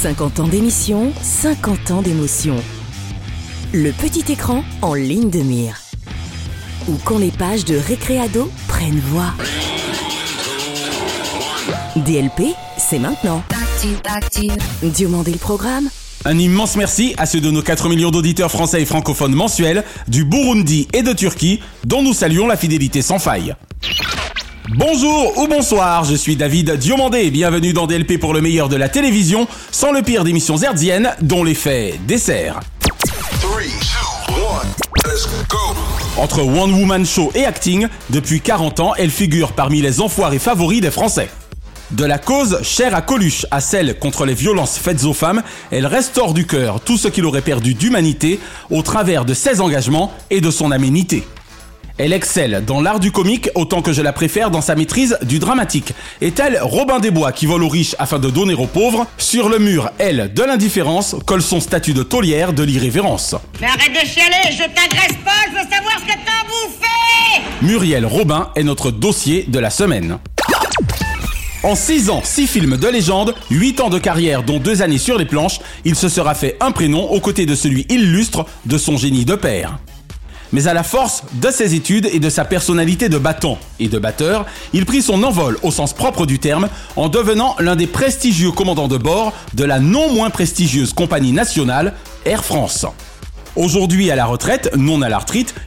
50 ans d'émission, 50 ans d'émotion. Le petit écran en ligne de mire. Ou quand les pages de Récréado prennent voix. DLP, c'est maintenant. Diomandé le programme Un immense merci à ceux de nos 4 millions d'auditeurs français et francophones mensuels du Burundi et de Turquie, dont nous saluons la fidélité sans faille. Bonjour ou bonsoir, je suis David Diomandé et bienvenue dans DLP pour le meilleur de la télévision, sans le pire d'émissions hertziennes, dont l'effet dessert. Entre One Woman Show et acting, depuis 40 ans, elle figure parmi les enfoirés favoris des Français. De la cause chère à Coluche à celle contre les violences faites aux femmes, elle restaure du cœur tout ce qu'il aurait perdu d'humanité au travers de ses engagements et de son aménité. Elle excelle dans l'art du comique autant que je la préfère dans sa maîtrise du dramatique. Est-elle Robin des Bois qui vole aux riches afin de donner aux pauvres? Sur le mur, elle, de l'indifférence, colle son statut de taulière de l'irrévérence. Mais arrête de chialer, je t'agresse pas, je veux savoir ce que t'as bouffé Muriel Robin est notre dossier de la semaine. En 6 ans, 6 films de légende, 8 ans de carrière dont 2 années sur les planches, il se sera fait un prénom aux côtés de celui illustre de son génie de père. Mais à la force de ses études et de sa personnalité de battant et de batteur, il prit son envol au sens propre du terme en devenant l'un des prestigieux commandants de bord de la non moins prestigieuse compagnie nationale Air France. Aujourd'hui à la retraite, non à la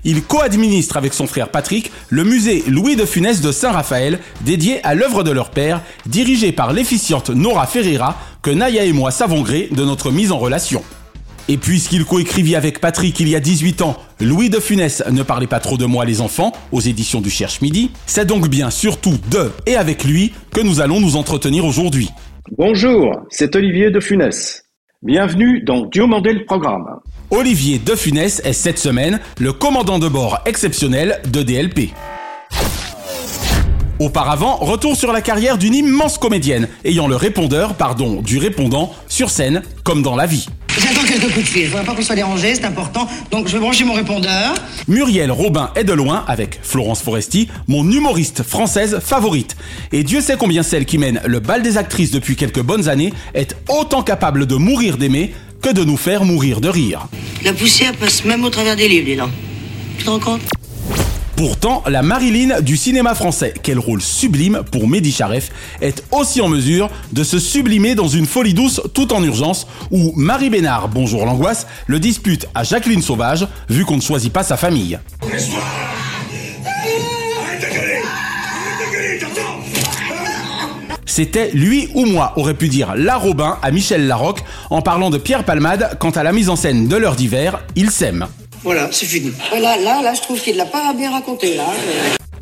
il co-administre avec son frère Patrick le musée Louis de Funès de Saint-Raphaël, dédié à l'œuvre de leur père, dirigé par l'efficiente Nora Ferreira, que Naya et moi savons gré de notre mise en relation. Et puisqu'il coécrivit avec Patrick il y a 18 ans Louis de Funès ne parlait pas trop de moi les enfants aux éditions du Cherche Midi, c'est donc bien surtout de et avec lui que nous allons nous entretenir aujourd'hui. Bonjour, c'est Olivier de Funès. Bienvenue dans Diomandé le programme. Olivier de Funès est cette semaine le commandant de bord exceptionnel de DLP. Auparavant, retour sur la carrière d'une immense comédienne, ayant le répondeur, pardon, du répondant, sur scène, comme dans la vie. J'attends quelques coups de fil. Je voudrais pas qu'on soit dérangé, c'est important. Donc je vais brancher mon répondeur. Muriel Robin est de loin, avec Florence Foresti, mon humoriste française favorite. Et Dieu sait combien celle qui mène le bal des actrices depuis quelques bonnes années est autant capable de mourir d'aimer que de nous faire mourir de rire. La poussière passe même au travers des livres, dis donc. Tu te rends compte? Pourtant, la Marilyn du cinéma français, quel rôle sublime pour Mehdi Charef, est aussi en mesure de se sublimer dans une folie douce tout en urgence, où Marie Bénard, bonjour l'angoisse, le dispute à Jacqueline Sauvage, vu qu'on ne choisit pas sa famille. C'était lui ou moi, aurait pu dire la Robin à Michel Larocque en parlant de Pierre Palmade quant à la mise en scène de l'heure d'hiver, ils s'aiment. Voilà, c'est fini. Là, là, là, je trouve qu'il l'a pas bien raconté, là.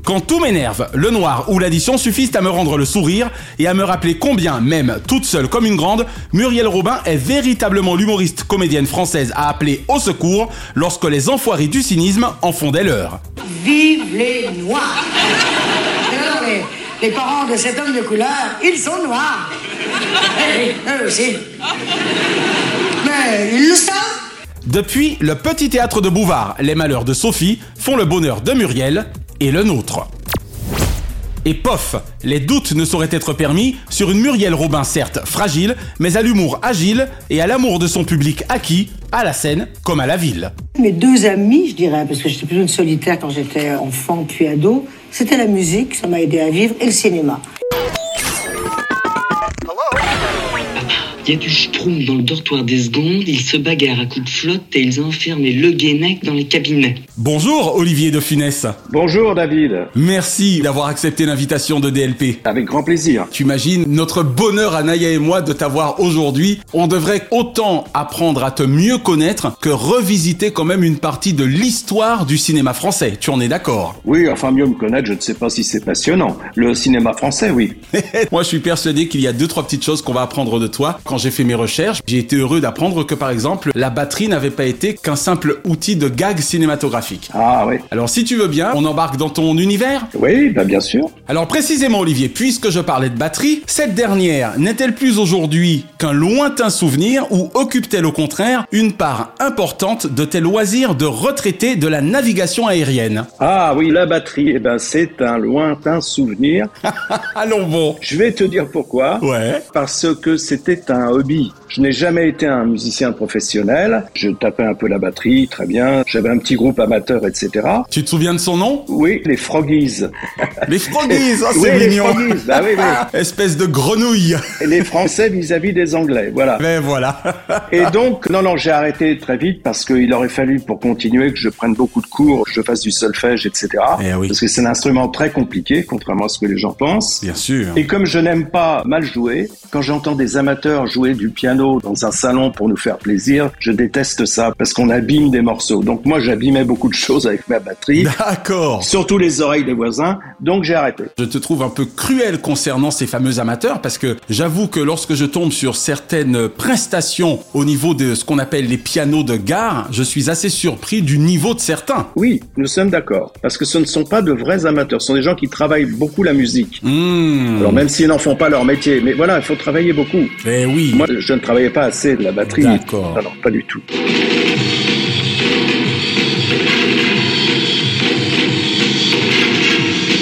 Quand tout m'énerve, le noir ou l'addition suffisent à me rendre le sourire et à me rappeler combien, même toute seule comme une grande, Muriel Robin est véritablement l'humoriste comédienne française à appeler au secours lorsque les enfoirés du cynisme en font des leurs. Vive les Noirs les, les parents de cet homme de couleur, ils sont noirs. Eh oui, eux aussi. Mais ils le savent. Depuis le petit théâtre de Bouvard, les malheurs de Sophie font le bonheur de Muriel et le nôtre. Et pof, les doutes ne sauraient être permis sur une Muriel Robin certes fragile, mais à l'humour agile et à l'amour de son public acquis, à la scène comme à la ville. Mes deux amis, je dirais, parce que j'étais plutôt une solitaire quand j'étais enfant puis ado, c'était la musique, ça m'a aidé à vivre, et le cinéma. Il y a du schtroumpf dans le dortoir des secondes, ils se bagarrent à coups de flotte et ils enferment le guénec dans les cabinets. Bonjour Olivier de Funès. Bonjour David, Merci d'avoir accepté l'invitation de DLP. avec grand plaisir. Tu imagines notre bonheur à Naya et moi de t'avoir aujourd'hui. On devrait autant apprendre à te mieux connaître que revisiter quand même une partie de l'histoire du cinéma français. Tu en es d'accord? Oui, enfin mieux me connaître, je ne sais pas si c'est passionnant. Le cinéma français, oui. Moi, je suis persuadé qu'il y a deux trois petites choses qu'on va apprendre de toi quand j'ai fait mes recherches, j'ai été heureux d'apprendre que par exemple, la batterie n'avait pas été qu'un simple outil de gag cinématographique. Ah oui. Alors si tu veux bien, on embarque dans ton univers Oui, bah bien sûr. Alors précisément Olivier, puisque je parlais de batterie, cette dernière n'est-elle plus aujourd'hui qu'un lointain souvenir ou occupe-t-elle au contraire une part importante de tes loisirs de retraité de la navigation aérienne? Ah oui, la batterie, eh ben c'est un lointain souvenir. Allons bon. Je vais te dire pourquoi. Ouais. Parce que c'était un hobby. Je n'ai jamais été un musicien professionnel. Je tapais un peu la batterie, très bien. J'avais un petit groupe amateur, etc. Tu te souviens de son nom? Oui, les Froggies. Les Froggies, oh, Oui, c'est les mignon. Froggies, bah oui, oui. Espèce de grenouille. Et les Français vis-à-vis des Anglais, voilà. Mais voilà. Et donc, non, non, j'ai arrêté très vite parce qu'il aurait fallu, pour continuer, que je prenne beaucoup de cours, que je fasse du solfège, etc. Eh oui. Parce que c'est un instrument très compliqué, contrairement à ce que les gens pensent. Bien sûr. Et comme je n'aime pas mal jouer, quand j'entends des amateurs jouer du piano dans un salon pour nous faire plaisir, je déteste ça parce qu'on abîme des morceaux. Donc moi, j'abîmais beaucoup de choses avec ma batterie, D'accord. surtout les oreilles des voisins. Donc j'ai arrêté. Je te trouve un peu cruel concernant ces fameux amateurs parce que j'avoue que lorsque je tombe sur certaines prestations au niveau de ce qu'on appelle les pianos de gare, je suis assez surpris du niveau de certains. Oui, nous sommes d'accord. Parce que ce ne sont pas de vrais amateurs, ce sont des gens qui travaillent beaucoup la musique. Hmm. Alors même s'ils n'en font pas leur métier, mais voilà, il faut travailler beaucoup. Eh oui. Moi, je ne travaillais pas assez de la batterie. D'accord. Alors, pas du tout.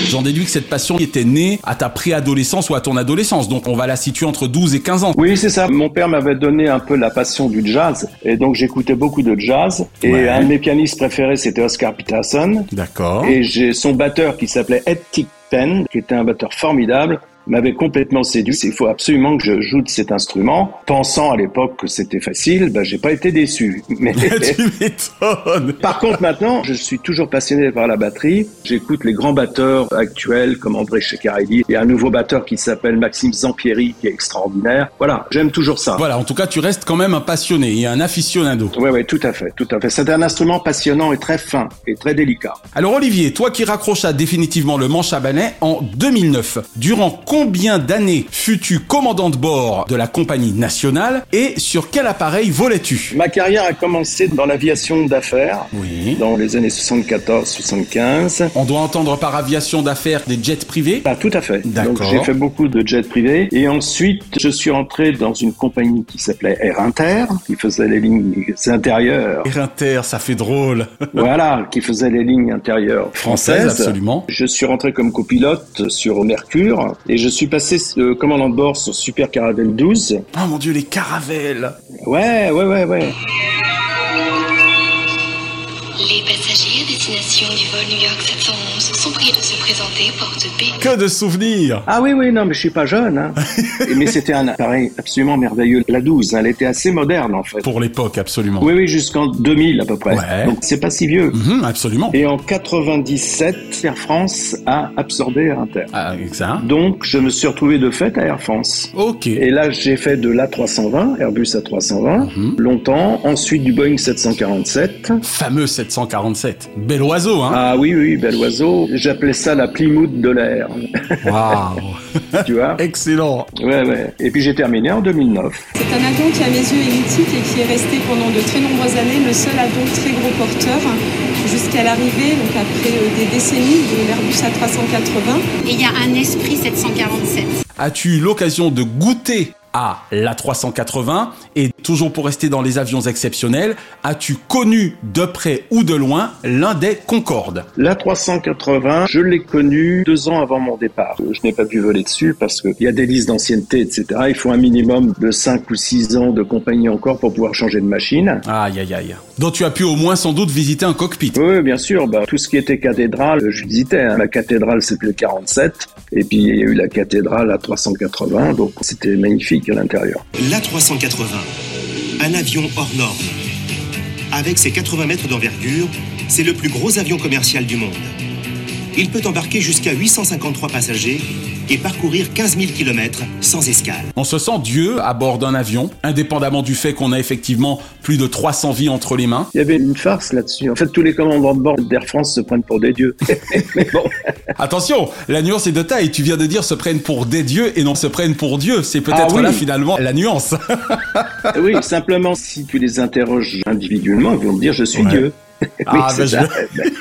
J'en déduis que cette passion était née à ta préadolescence ou à ton adolescence. Donc on va la situer entre 12 et 15 ans. Oui, c'est ça. Mon père m'avait donné un peu la passion du jazz, et donc j'écoutais beaucoup de jazz. Et Ouais. un de mes pianistes préférés, c'était Oscar Peterson. D'accord. Et j'ai son batteur qui s'appelait Ed Tickpen, qui était un batteur formidable, m'avait complètement séduit. Il faut absolument que je joue de cet instrument. Pensant à l'époque que c'était facile, ben, j'ai pas été déçu. Mais tu m'étonnes. par contre, maintenant, je suis toujours passionné par la batterie. J'écoute les grands batteurs actuels comme André Ceccarelli. Il y a un nouveau batteur qui s'appelle Maxime Zampieri qui est extraordinaire. Voilà, j'aime toujours ça. Voilà, en tout cas, tu restes quand même un passionné et un aficionado. Oui, oui, tout à fait, tout à fait. C'est un instrument passionnant et très fin et très délicat. Alors Olivier, toi qui raccrochas définitivement le manche à balai en 2009, durant combien d'années fus-tu commandant de bord de la compagnie nationale et sur quel appareil volais-tu? Ma carrière a commencé dans l'aviation d'affaires. Oui. Dans les années 74-75. On doit entendre par aviation d'affaires des jets privés? Bah, tout à fait. D'accord. Donc j'ai fait beaucoup de jets privés et ensuite je suis entré dans une compagnie qui s'appelait Air Inter, qui faisait les lignes intérieures. Air Inter, ça fait drôle. voilà, qui faisait les lignes intérieures Française, françaises. absolument. Je suis rentré comme copilote sur Mercure et je suis passé euh, commandant de bord sur Super Caravelle 12. Oh mon dieu, les caravelles Ouais, ouais, ouais, ouais. Les passagers destination du vol New York 711 sont priés de se présenter porte B. Que de souvenirs Ah oui, oui, non, mais je suis pas jeune. Hein. mais c'était un appareil absolument merveilleux. La 12, elle était assez moderne en fait. Pour l'époque, absolument. Oui, oui, jusqu'en 2000 à peu près. Ouais. Donc c'est pas si vieux. Mhm, absolument. Et en 97, Air France a absorbé Air Inter. Ah, exact. Donc je me suis retrouvé de fait à Air France. Ok. Et là, j'ai fait de l'A320, Airbus A320, Mhm. longtemps. Ensuite du Boeing 747. Fameux 747. Bel oiseau, hein Ah oui, oui, bel oiseau. J'appelais ça la Plymouth de l'air. Waouh tu vois Excellent Ouais, ouais. Et puis j'ai terminé en 2009. C'est un avion qui à mes yeux est mythique et qui est resté pendant de très nombreuses années le seul avion très gros porteur jusqu'à l'arrivée, donc après euh, des décennies, de l'Airbus A380. Et il y a un esprit 747. As-tu eu l'occasion de goûter à l'A380 et toujours pour rester dans les avions exceptionnels, as-tu connu de près ou de loin l'un des Concorde? L'A380, je l'ai connu deux ans avant mon départ. Je n'ai pas pu voler dessus parce qu'il y a des listes d'ancienneté, etc. Il faut un minimum de 5 ou 6 ans de compagnie encore pour pouvoir changer de machine. Aïe aïe aïe. Donc tu as pu au moins sans doute visiter un cockpit. Oui, bien sûr. Bah, tout ce qui était cathédrale, je visitais. hein. La cathédrale, c'était le 47. Et puis, il y a eu la cathédrale à 380. Donc, c'était magnifique à l'intérieur. L'A380, un avion hors norme. Avec ses 80 mètres d'envergure, c'est le plus gros avion commercial du monde. Il peut embarquer jusqu'à 853 passagers et parcourir 15 000 km sans escale. On se sent Dieu à bord d'un avion, indépendamment du fait qu'on a effectivement plus de 300 vies entre les mains. Il y avait une farce là-dessus. En fait, tous les commandants de bord d'Air France se prennent pour des dieux. Mais bon, Attention, la nuance est de taille. Tu viens de dire se prennent pour des dieux et non se prennent pour Dieu. C'est peut-être Ah oui. là finalement la nuance. oui, simplement, si tu les interroges individuellement, ils vont te dire je suis Ouais. Dieu. Oui, ah, c'est ben, ça.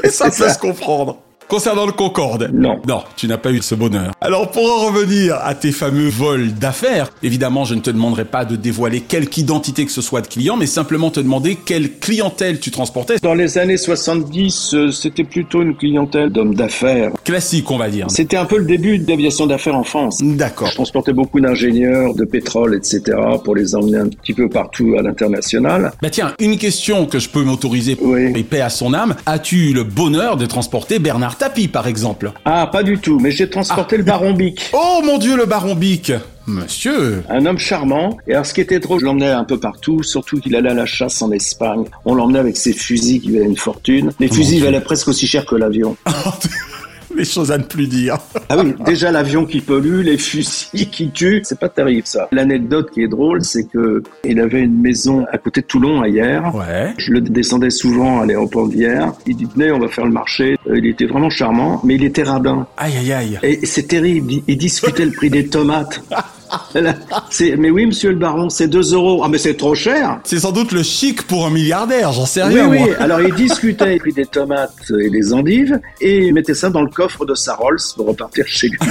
je... ça peut se comprendre. Concernant le Concorde. Non. Non, tu n'as pas eu ce bonheur. Alors pour en revenir à tes fameux vols d'affaires, évidemment je ne te demanderai pas de dévoiler quelque identité que ce soit de client, mais simplement te demander quelle clientèle tu transportais. Dans les années 70, euh, c'était plutôt une clientèle d'hommes d'affaires. Classique on va dire. C'était un peu le début de l'aviation d'affaires en France. D'accord. Je transportais beaucoup d'ingénieurs, de pétrole, etc., pour les emmener un petit peu partout à l'international. Bah tiens, une question que je peux m'autoriser, Oui. et paix à son âme, as-tu eu le bonheur de transporter Bernard Tapie par exemple Ah, pas du tout, mais j'ai transporté le baron Bic. Oh mon dieu le baron Bic Monsieur Un homme charmant. Et alors, ce qui était drôle, je l'emmenais un peu partout, surtout qu'il allait à la chasse en Espagne. On l'emmenait avec ses fusils qui valaient une fortune. Les fusils valaient presque aussi cher que l'avion. Les choses à ne plus dire. Ah oui, déjà l'avion qui pollue, les fusils qui tuent, c'est pas terrible ça. L'anecdote qui est drôle, c'est que il avait une maison à côté de Toulon à Hier. Ouais. Je le descendais souvent à l'aéroport d'hier. Il dit venez, on va faire le marché. Euh, Il était vraiment charmant, mais il était radin. Aïe aïe aïe. Et c'est terrible. Il- Il discutait le prix des tomates. C'est- mais oui, monsieur le baron, c'est 2 euros. Ah, mais c'est trop cher. C'est sans doute le chic pour un milliardaire, j'en sais Oui, rien oui. moi. Alors, il discutait prix des tomates et des endives et il mettait ça dans le coffre de sa Rolls pour repartir chez lui.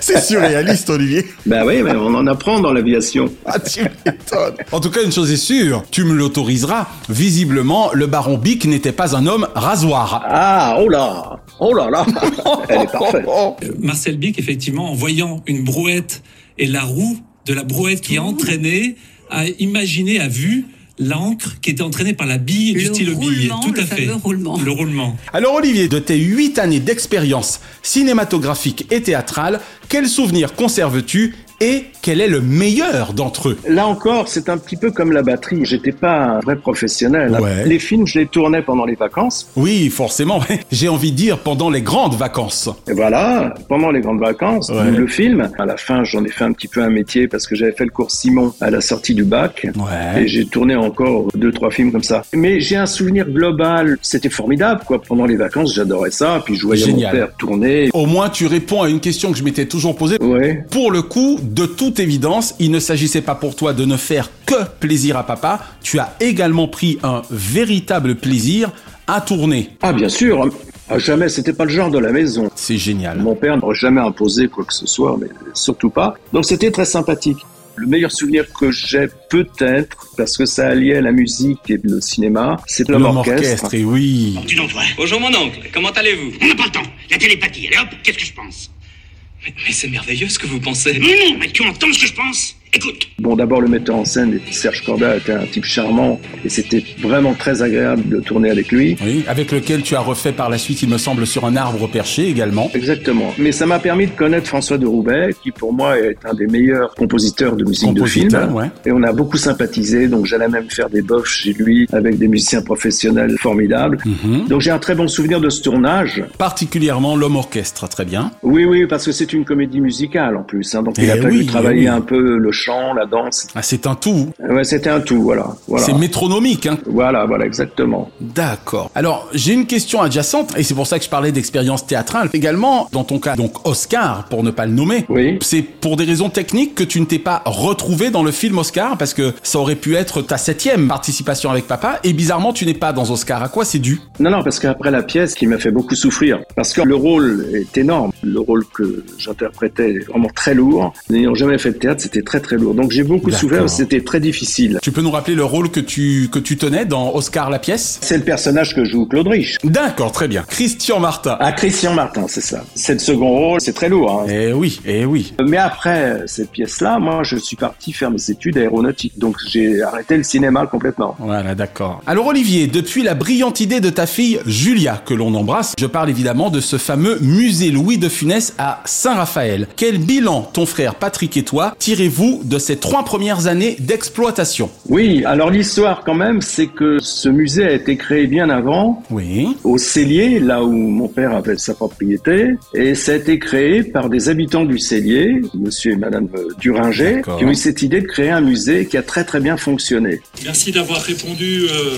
C'est surréaliste Olivier. ben oui, mais on en apprend dans l'aviation. Ah, tu m'étonnes. En tout cas, une chose est sûre, tu me l'autoriseras. Visiblement, le baron Bic n'était pas un homme rasoir. Ah, oh là, oh là là, elle est parfaite. Marcel Bic, effectivement, en voyant une brouette et la roue de la brouette qui est entraînée, a imaginé, a vu l'encre qui était entraînée par la bille du Le stylo bille. roulement, Tout à le fait. roulement. Le roulement. Alors Olivier, de tes huit années d'expérience cinématographique et théâtrale, quel souvenir conserves-tu et quel est le meilleur d'entre eux Là encore, c'est un petit peu comme la batterie. J'étais pas un vrai professionnel. Ouais. Les films, je les tournais pendant les vacances. Oui, forcément. J'ai envie de dire pendant les grandes vacances. Et voilà, pendant les grandes vacances, Ouais. le film. À la fin, j'en ai fait un petit peu un métier parce que j'avais fait le cours Simon à la sortie du bac. Ouais. Et j'ai tourné encore deux, trois films comme ça. Mais j'ai un souvenir global. C'était formidable, quoi. Pendant les vacances, j'adorais ça. Puis je voyais Génial. mon père tourner. Au moins, tu réponds à une question que je m'étais toujours posée. Pour le coup, de toute évidence, il ne s'agissait pas pour toi de ne faire que plaisir à papa. Tu as également pris un véritable plaisir à tourner. Ah, bien sûr. Ah, jamais, c'était pas le genre de la maison. C'est génial. Mon père n'aurait jamais imposé quoi que ce soit, mais surtout pas. Donc c'était très sympathique. Le meilleur souvenir que j'ai peut-être, parce que ça alliait la musique et le cinéma, c'est l'homme L'homme orchestre. orchestre, et oui. Dis donc, toi. Bonjour, mon oncle. Comment allez-vous? On n'a pas le temps. La télépathie, allez hop, qu'est-ce que je pense? Mais, mais c'est merveilleux ce que vous pensez. Non, non, mais tu entends ce que je pense? Écoute. Bon, d'abord, le metteur en scène, Serge Corda, était un type charmant, et c'était vraiment très agréable de tourner avec lui. Oui, avec lequel tu as refait par la suite, il me semble, sur un arbre perché également. Exactement. Mais ça m'a permis de connaître François de Roubaix, qui pour moi est un des meilleurs compositeurs de musique de film. Compositeur, ouais. Et on a beaucoup sympathisé, donc j'allais même faire des bofs chez lui avec des musiciens professionnels formidables. Mhm. Donc j'ai un très bon souvenir de ce tournage. Particulièrement l'homme orchestre, très bien. Oui, oui, parce que c'est une comédie musicale en plus. hein, donc il Eh a fallu oui, travailler eh oui. un peu le chant, la danse. Ah, c'est un tout. Ouais, c'était un tout, voilà. voilà. C'est métronomique, hein. Voilà, voilà, exactement. D'accord. Alors, j'ai une question adjacente, et c'est pour ça que je parlais d'expérience théâtrale. Également, dans ton cas, donc Oscar, pour ne pas le nommer. Oui. C'est pour des raisons techniques que tu ne t'es pas retrouvé dans le film Oscar, parce que ça aurait pu être ta septième participation avec papa, et bizarrement, tu n'es pas dans Oscar. À quoi c'est dû? Non, non, parce qu'après la pièce qui m'a fait beaucoup souffrir, parce que le rôle est énorme, le rôle que j'interprétais est vraiment très lourd. N'ayant jamais fait de théâtre, c'était très très lourd. Donc j'ai beaucoup souffert, c'était très difficile. Tu peux nous rappeler le rôle que tu, que tu tenais dans Oscar la pièce? C'est le personnage que joue Claude Rich. D'accord, très bien. Christian Martin. Ah, Christian Martin, c'est ça. C'est le second rôle, c'est très lourd. Hein. Eh oui, eh oui. Mais après cette pièce-là, moi, je suis parti faire mes études aéronautiques. Donc j'ai arrêté le cinéma complètement. Voilà, d'accord. Alors Olivier, depuis la brillante idée de ta fille Julia, que l'on embrasse, je parle évidemment de ce fameux musée Louis de Funès à Saint-Raphaël. Quel bilan ton frère Patrick et toi tirez-vous de ses trois premières années d'exploitation. Oui, alors l'histoire quand même, c'est que ce musée a été créé bien avant, Oui. au Cellier, là où mon père avait sa propriété, et ça a été créé par des habitants du Cellier, monsieur et madame Duringer, qui ont eu cette idée de créer un musée qui a très très bien fonctionné. Merci d'avoir répondu euh,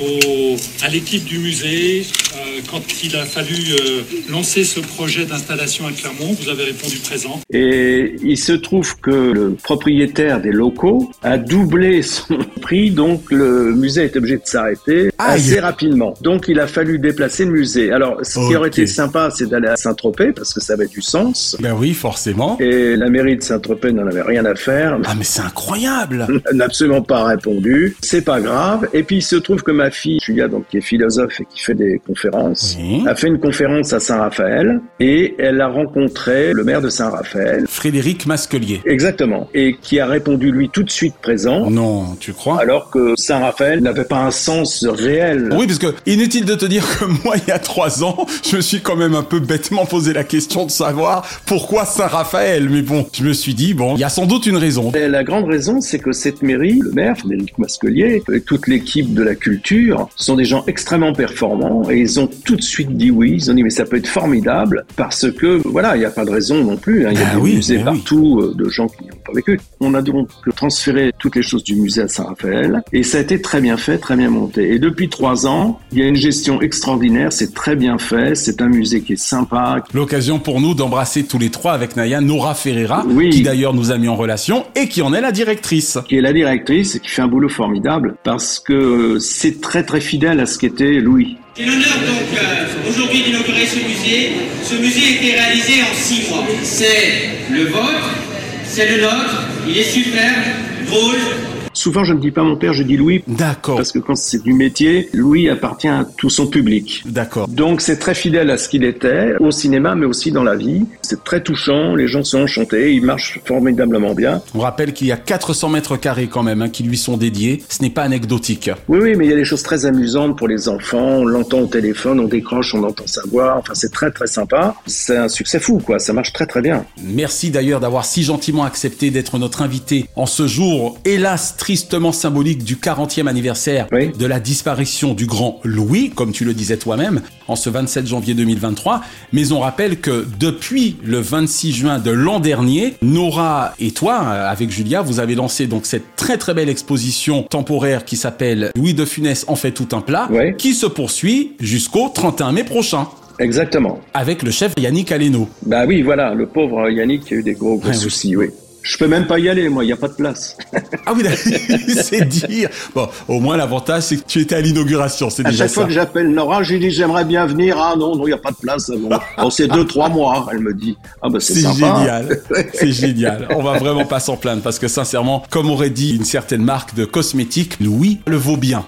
au- à l'équipe du musée euh, quand il a fallu euh, lancer ce projet d'installation à Clermont. Vous avez répondu présent. Et il se trouve que le propriétaire des locaux a doublé son prix, donc le musée été obligé de s'arrêter assez rapidement. Donc il a fallu déplacer le musée. Alors ce qui aurait été sympa, c'est d'aller à Saint-Tropez, parce que ça avait du sens. Ben oui, forcément. Et la mairie de Saint-Tropez n'en avait rien à faire. Ah mais c'est incroyable. N'a absolument pas répondu. C'est pas grave. Et puis il se trouve que ma fille, Julia, donc qui est philosophe et qui fait des conférences, Oui. a fait une conférence à Saint-Raphaël et elle a rencontré le maire de Saint-Raphaël. Frédéric Masquelier. Exactement. Et qui a répondu lui tout de suite présent. Non, tu crois? Alors que Saint-Raphaël n'avait pas un sens réel. Oui, parce que inutile de te dire que moi, il y a trois ans, je me suis quand même un peu bêtement posé la question de savoir pourquoi Saint-Raphaël. Mais bon, je me suis dit, bon, il y a sans doute une raison. Et la grande raison, c'est que cette mairie, le maire, Frédéric Masquelier, et toute l'équipe de la culture, sont des gens extrêmement performants et ils ont tout de suite dit oui. Ils ont dit mais ça peut être formidable parce que voilà, il n'y a pas de raison non plus. hein. Il y a Ah des oui, musées partout euh, de gens qui pas vécu. On a donc transféré toutes les choses du musée à Saint-Raphaël et ça a été très bien fait, très bien monté. Et depuis trois ans, il y a une gestion extraordinaire. C'est très bien fait. C'est un musée qui est sympa, L'occasion pour nous d'embrasser tous les trois avec Naya Nora Ferreira, Oui. qui d'ailleurs nous a mis en relation et qui en est la directrice. qui est la directrice et qui fait un boulot formidable parce que c'est très très fidèle à ce qu'était Louis. J'ai l'honneur donc euh, aujourd'hui d'inaugurer ce musée. Ce musée a été réalisé en six mois. C'est le vôtre, c'est le nôtre, il est superbe, drôle, Souvent, je ne dis pas mon père, je dis Louis. D'accord. Parce que quand c'est du métier, Louis appartient à tout son public. D'accord. Donc c'est très fidèle à ce qu'il était, au cinéma, mais aussi dans la vie. C'est très touchant, les gens sont enchantés, il marche formidablement bien. On rappelle qu'il y a 400 mètres carrés quand même hein, qui lui sont dédiés. Ce n'est pas anecdotique. Oui, oui, mais il y a des choses très amusantes pour les enfants. On l'entend au téléphone, on décroche, on entend sa voix. Enfin, c'est très très sympa. C'est un succès fou, quoi. Ça marche très très bien. Merci d'ailleurs d'avoir si gentiment accepté d'être notre invité en ce jour, hélas tristement symbolique du 40e anniversaire de la disparition du grand Louis, comme tu le disais toi-même, en ce 27 janvier 2023. Mais on rappelle que depuis le 26 juin de l'an dernier, Nora et toi, euh, avec Julia, vous avez lancé donc cette très très belle exposition temporaire qui s'appelle Louis de Funès en fait tout un plat, qui se poursuit jusqu'au 31 mai prochain. Exactement. Avec le chef Yannick Aleno. Bah oui, voilà, le pauvre Yannick qui a eu des gros, gros Ah oui. soucis, oui. Je peux même pas y aller, moi, il n'y a pas de place. Ah oui, c'est dire. Bon, au moins l'avantage c'est que tu étais à l'inauguration, c'est À déjà chaque fois que j'appelle Nora, je lui dis j'aimerais bien venir. Ah non, non, il n'y a pas de place. Ah Bon, Bon, c'est deux, trois mois. Elle me dit. Ah bah c'est génial, c'est génial. On va vraiment pas s'en plaindre parce que sincèrement, comme aurait dit une certaine marque de cosmétiques, Louis le vaut bien.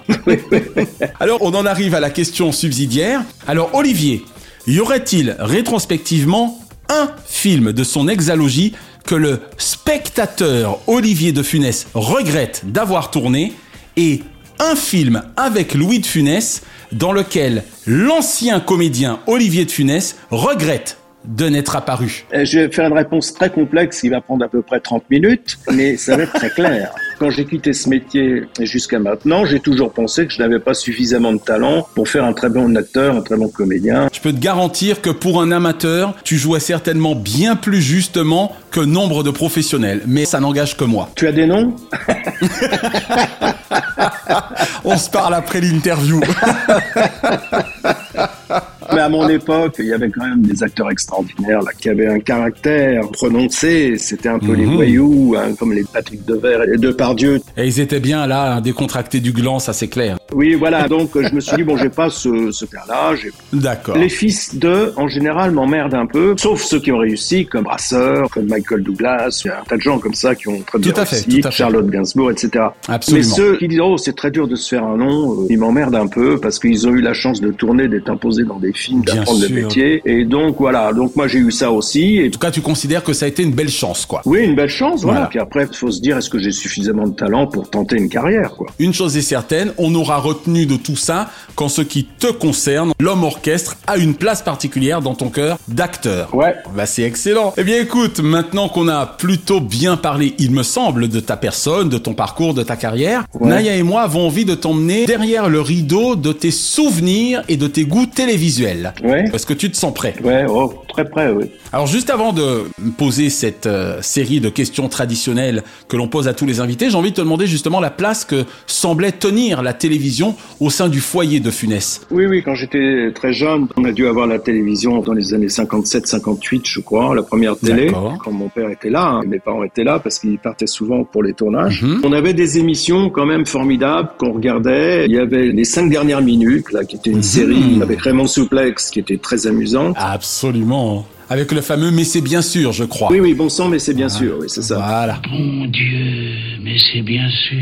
Alors on en arrive à la question subsidiaire. Alors Olivier, y aurait-il rétrospectivement un film de son exalogie que le spectateur Olivier de Funès regrette d'avoir tourné et un film avec Louis de Funès dans lequel l'ancien comédien Olivier de Funès regrette de n'être apparu. Euh, Je vais faire une réponse très complexe qui va prendre à peu près 30 minutes, mais ça va être très clair. Quand j'ai quitté ce métier jusqu'à maintenant, j'ai toujours pensé que je n'avais pas suffisamment de talent pour faire un très bon acteur, un très bon comédien. Je peux te garantir que pour un amateur, tu jouais certainement bien plus justement que nombre de professionnels, mais ça n'engage que moi. Tu as des noms? On se parle après l'interview. Mais à mon époque, il y avait quand même des acteurs extraordinaires là, qui avaient un caractère prononcé. C'était un peu les Mhm. voyous, hein, comme les Patrick Devers et Depardieu. Et ils étaient bien là, hein, décontractés du gland, ça c'est clair. Oui, voilà. Donc je me suis dit bon, j'ai pas ce, ce cas-là. D'accord. Les fils de, en général, m'emmerdent un peu, sauf ceux qui ont réussi, comme Brasseur, comme Michael Douglas. Il y a un tas de gens comme ça qui ont très bien Tout à fait, réussi, tout à fait. Charlotte Gainsbourg, etc. Absolument. Mais ceux qui disent oh c'est très dur de se faire un nom, euh, ils m'emmerdent un peu parce qu'ils ont eu la chance de tourner, d'être imposés dans des films Bien d'apprendre le métier. Et donc voilà, donc moi j'ai eu ça aussi. Et En tout cas, tu considères que ça a été une belle chance, quoi. oui, une belle chance, voilà. Voilà. Puis après, il faut se dire, est-ce que j'ai suffisamment de talent pour tenter une carrière, quoi? Une chose est certaine, on aura retenu de tout ça qu'en ce qui te concerne, l'homme orchestre a une place particulière dans ton cœur d'acteur. Ouais. Bah c'est excellent. Eh bien écoute, maintenant qu'on a plutôt bien parlé, il me semble, de ta personne, de ton parcours, de ta carrière, Ouais. Naya et moi avons envie de t'emmener derrière le rideau de tes souvenirs et de tes goûts télévisuels. Ouais. Est-ce que tu te sens prêt? Ouais, oh, très près, oui. Alors juste avant de poser cette euh, série de questions traditionnelles que l'on pose à tous les invités, j'ai envie de te demander justement la place que semblait tenir la télévision au sein du foyer de Funès. Oui, oui, quand j'étais très jeune, on a dû avoir la télévision dans les années 57-58, je crois, la première télé. Quand mon père était là, hein, mes parents étaient là parce qu'ils partaient souvent pour les tournages. Mhm. On avait des émissions quand même formidables qu'on regardait. Il y avait les cinq dernières minutes, là, qui était une série avec Raymond Qui était très amusante. Absolument. Avec le fameux Mais c'est bien sûr, je crois. Oui, oui, bon sang, mais c'est bien sûr, oui, c'est ça. Voilà. Mon Dieu, mais c'est bien sûr.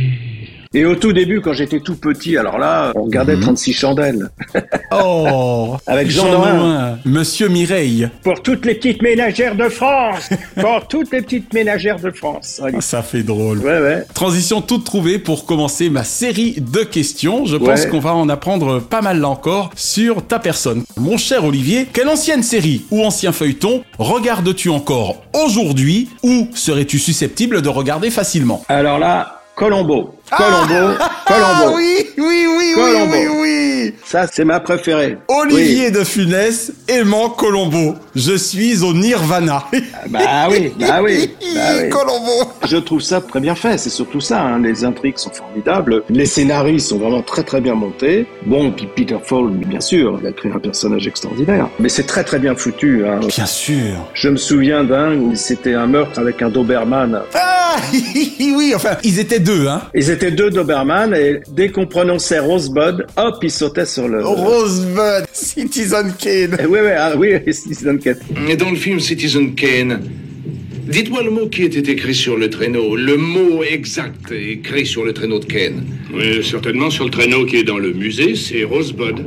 Et au tout début, quand j'étais tout petit, alors là, on regardait Mhm. 36 chandelles. Oh Avec Jean Noin. Monsieur Mireille. Pour toutes les petites ménagères de France Pour toutes les petites ménagères de France Ah, Ça fait drôle. Ouais, ouais. Transition toute trouvée pour commencer ma série de questions. Je pense Ouais. qu'on va en apprendre pas mal là encore sur ta personne. Mon cher Olivier, quelle ancienne série ou ancien feuilleton regardes-tu encore aujourd'hui ou serais-tu susceptible de regarder facilement? Alors là, Colombo. Colombo, Ah Colombo. oui, oui, oui, Colombo. oui, oui, oui. Ça, c'est ma préférée. Olivier de Funès aimant Colombo. Je suis au Nirvana. Bah oui, bah oui, bah oui. Colombo. Je trouve ça très bien fait, c'est surtout ça. hein. Les intrigues sont formidables, les scénarios sont vraiment très très bien montés. Bon, puis Peter Falk, bien sûr, il a créé un personnage extraordinaire. Mais c'est très très bien foutu. Hein. Bien sûr. Je me souviens d'un où c'était un meurtre avec un Doberman. Ah, oui, enfin, ils étaient deux, hein. Ils étaient deux Doberman et dès qu'on prononçait Rosebud, hop, ils sautaient sur le... Rosebud, Citizen Kane. Eh Oui, oui, ah, oui, Citizen Kane. Et dans le film Citizen Kane, dites-moi le mot qui était écrit sur le traîneau, le mot exact écrit sur le traîneau de Kane. Oui, certainement sur le traîneau qui est dans le musée, c'est Rosebud.